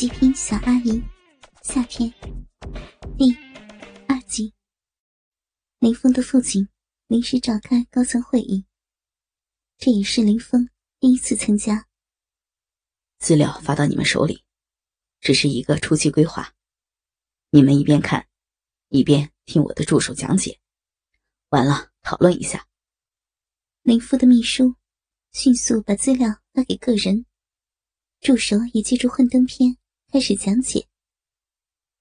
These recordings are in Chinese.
极品小阿姨，夏天，第二集。林峰的父亲临时召开高层会议，这也是林峰第一次参加。资料发到你们手里，只是一个初期规划，你们一边看，一边听我的助手讲解，完了讨论一下。林父的秘书迅速把资料发给个人，助手也借助幻灯片开始讲解。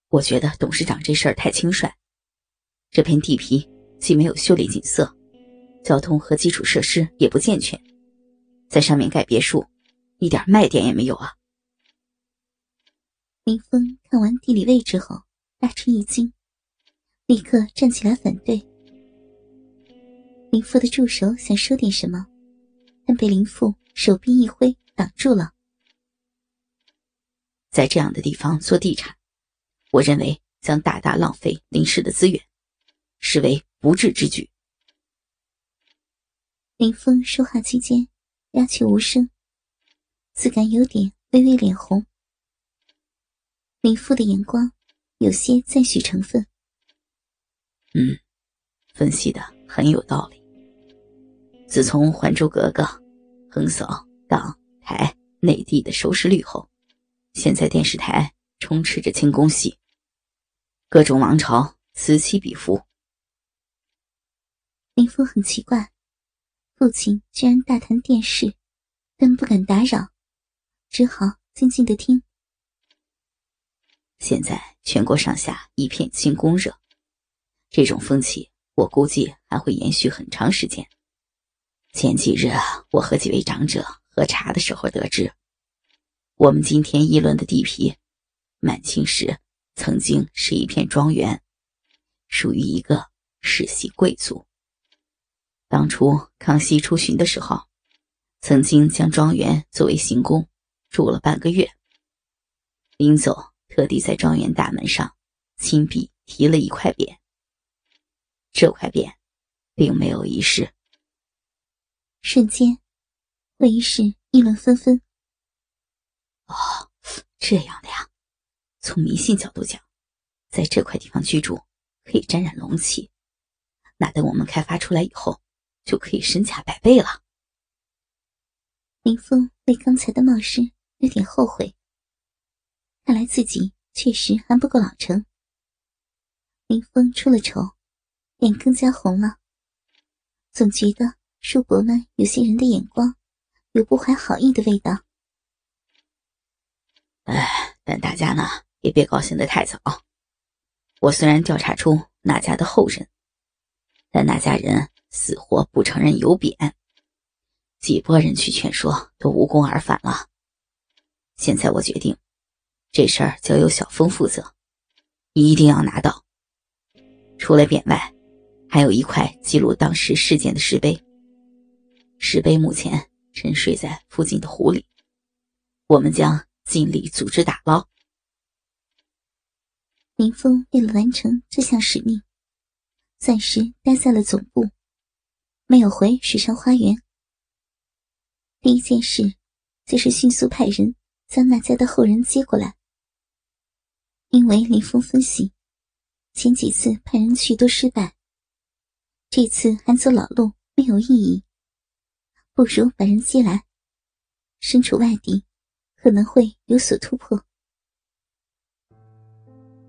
我觉得董事长这事儿太轻率，这片地皮既没有秀丽景色，交通和基础设施也不健全，在上面盖别墅，一点卖点也没有啊！林峰看完地理位置后大吃一惊，立刻站起来反对。林父的助手想说点什么，但被林父手臂一挥挡住了。在这样的地方做地产，我认为将大大浪费林氏的资源，视为不智之举。林峰说话期间鸦雀无声，自感有点微微脸红。林父的眼光有些赞许成分。嗯，分析的很有道理。自从《还珠格格》横扫港台内地的收视率后，现在电视台充斥着清宫戏，各种王朝此起彼伏。林峰很奇怪，父亲居然大谈电视，但不敢打扰，只好静静的听。现在全国上下一片清宫热，这种风气我估计还会延续很长时间。前几日，我和几位长者喝茶的时候得知，我们今天议论的地皮，满清时曾经是一片庄园，属于一个世袭贵族。当初康熙出巡的时候，曾经将庄园作为行宫，住了半个月。临走，特地在庄园大门上亲笔题了一块匾。这块匾，并没有遗失。瞬间，会议室议论纷纷。哦，这样的呀。从迷信角度讲，在这块地方居住可以沾染龙气，那等我们开发出来以后，就可以身价百倍了。林峰为刚才的冒失有点后悔，看来自己确实还不够老成。林峰出了丑，脸更加红了，总觉得。叔伯们有些人的眼光，有不怀好意的味道。哎，但大家呢也别高兴的太早。我虽然调查出那家的后人，但那家人死活不承认有匾，几拨人去劝说都无功而返了。现在我决定，这事儿交由小峰负责，一定要拿到。除了匾外，还有一块记录当时事件的石碑。石碑目前沉睡在附近的湖里，我们将尽力组织打捞。林峰为了完成这项使命，暂时待在了总部，没有回水上花园。第一件事就是迅速派人将那家的后人接过来，因为林峰分析，前几次派人去都失败，这次还走老路没有意义。不如把人接来。身处外地，可能会有所突破。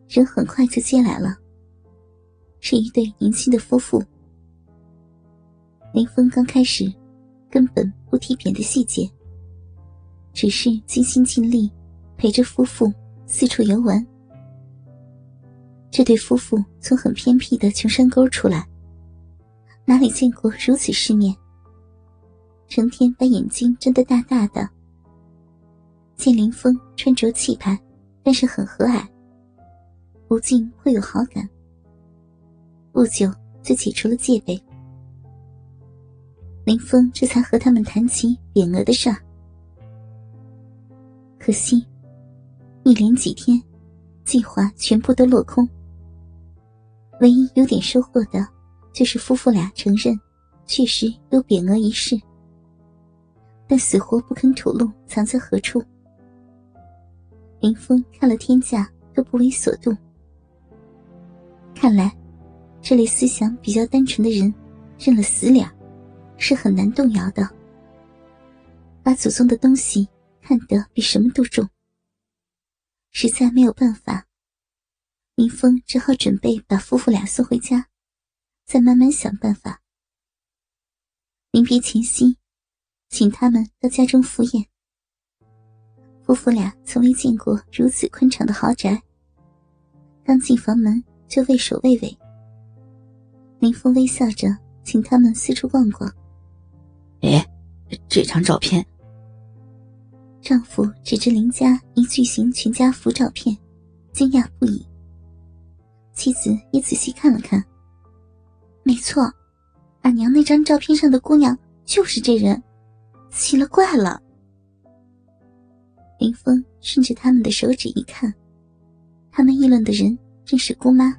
人很快就接来了，是一对年轻的夫妇。林峰刚开始根本不提别的细节，只是尽心尽力陪着夫妇四处游玩。这对夫妇从很偏僻的穷山沟出来，哪里见过如此世面？成天把眼睛睁得大大的，见林峰穿着气派，但是很和蔼，不禁会有好感。不久就解除了戒备，林峰这才和他们谈起匾额的事儿。可惜，一连几天，计划全部都落空。唯一有点收获的，就是夫妇俩承认，确实有匾额一事。但死活不肯吐露藏在何处。林峰看了天价都不为所动。看来，这类思想比较单纯的人，认了死脸，是很难动摇的。把祖宗的东西看得比什么都重，实在没有办法。林峰只好准备把夫妇俩送回家，再慢慢想办法。临别前夕，请他们到家中赴宴。夫妇俩从未见过如此宽敞的豪宅，刚进房门就畏首畏尾。林峰微笑着请他们四处逛逛。哎，这张照片。丈夫指着林家一巨型全家福照片，惊讶不已。妻子也仔细看了看，没错，俺娘那张照片上的姑娘就是这人，奇了怪了。林峰顺着他们的手指一看，他们议论的人正是姑妈，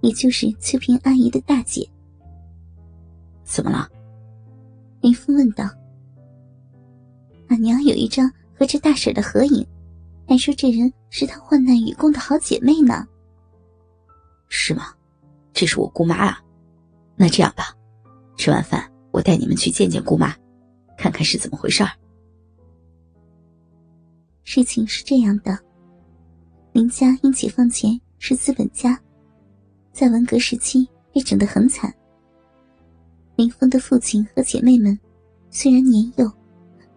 也就是翠萍阿姨的大姐。怎么了？林峰问道。俺娘有一张和这大婶的合影，还说这人是她患难与共的好姐妹呢。是吗？这是我姑妈啊。那这样吧，吃完饭我带你们去见见姑妈，看看是怎么回事儿。事情是这样的，林家因解放前是资本家，在文革时期被整得很惨。林峰的父亲和姐妹们虽然年幼，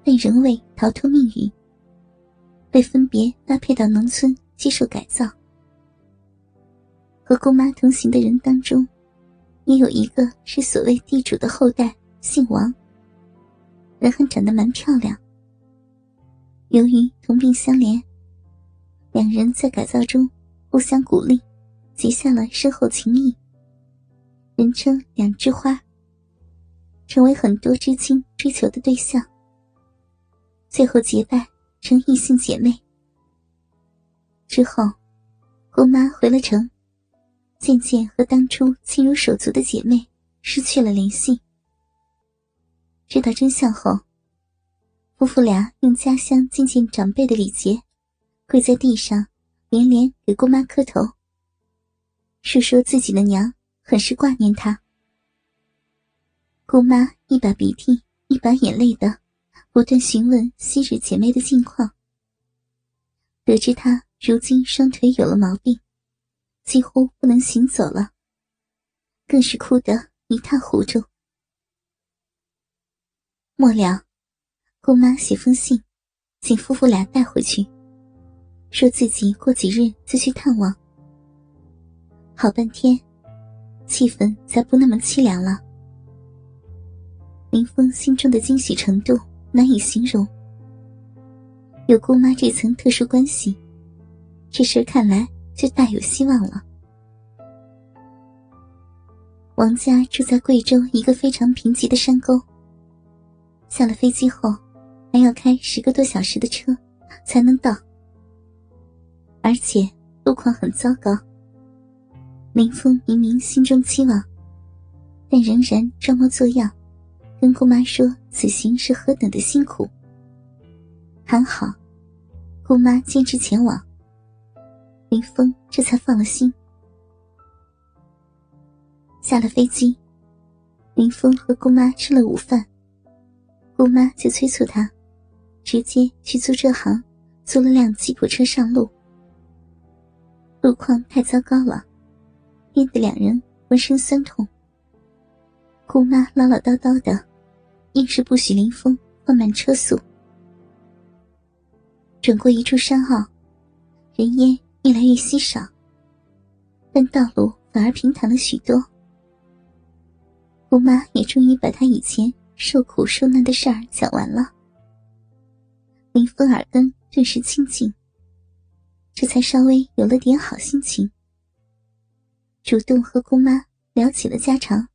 但仍未逃脱命运，被分别拉配到农村接受改造。和姑妈同行的人当中，也有一个是所谓地主的后代，姓王，人还长得蛮漂亮。由于同病相怜，两人在改造中互相鼓励，结下了深厚情谊。人称“两枝花”，成为很多知青追求的对象。最后结拜成异性姐妹。之后，姑妈回了城，渐渐和当初亲如手足的姐妹失去了联系。知道真相后。夫妇俩用家乡敬见长辈的礼节，跪在地上，连连给姑妈磕头，述说自己的娘很是挂念她。姑妈一把鼻涕一把眼泪的，不断询问昔日姐妹的近况。得知她如今双腿有了毛病，几乎不能行走了，更是哭得一塌糊涂。末了。姑妈写封信，请夫妇俩带回去，说自己过几日就去探望。好半天，气氛才不那么凄凉了。林峰心中的惊喜程度难以形容。有姑妈这层特殊关系，这事看来就大有希望了。王家住在贵州一个非常贫瘠的山沟。下了飞机后。还要开十个多小时的车才能到，而且路况很糟糕。林峰明明心中期望，但仍然装模作样，跟姑妈说此行是何等的辛苦。还好，姑妈坚持前往，林峰这才放了心。下了飞机，林峰和姑妈吃了午饭，姑妈就催促他。直接去租车行，租了辆吉普车上路。路况太糟糕了，憋得两人浑身酸痛。姑妈唠唠叨叨的，硬是不许林峰放慢车速。转过一处山坳，人烟越来越稀少，但道路反而平坦了许多。姑妈也终于把她以前受苦受难的事儿讲完了。林风耳根顿时清醒，这才稍微有了点好心情，主动和姑妈聊起了家常。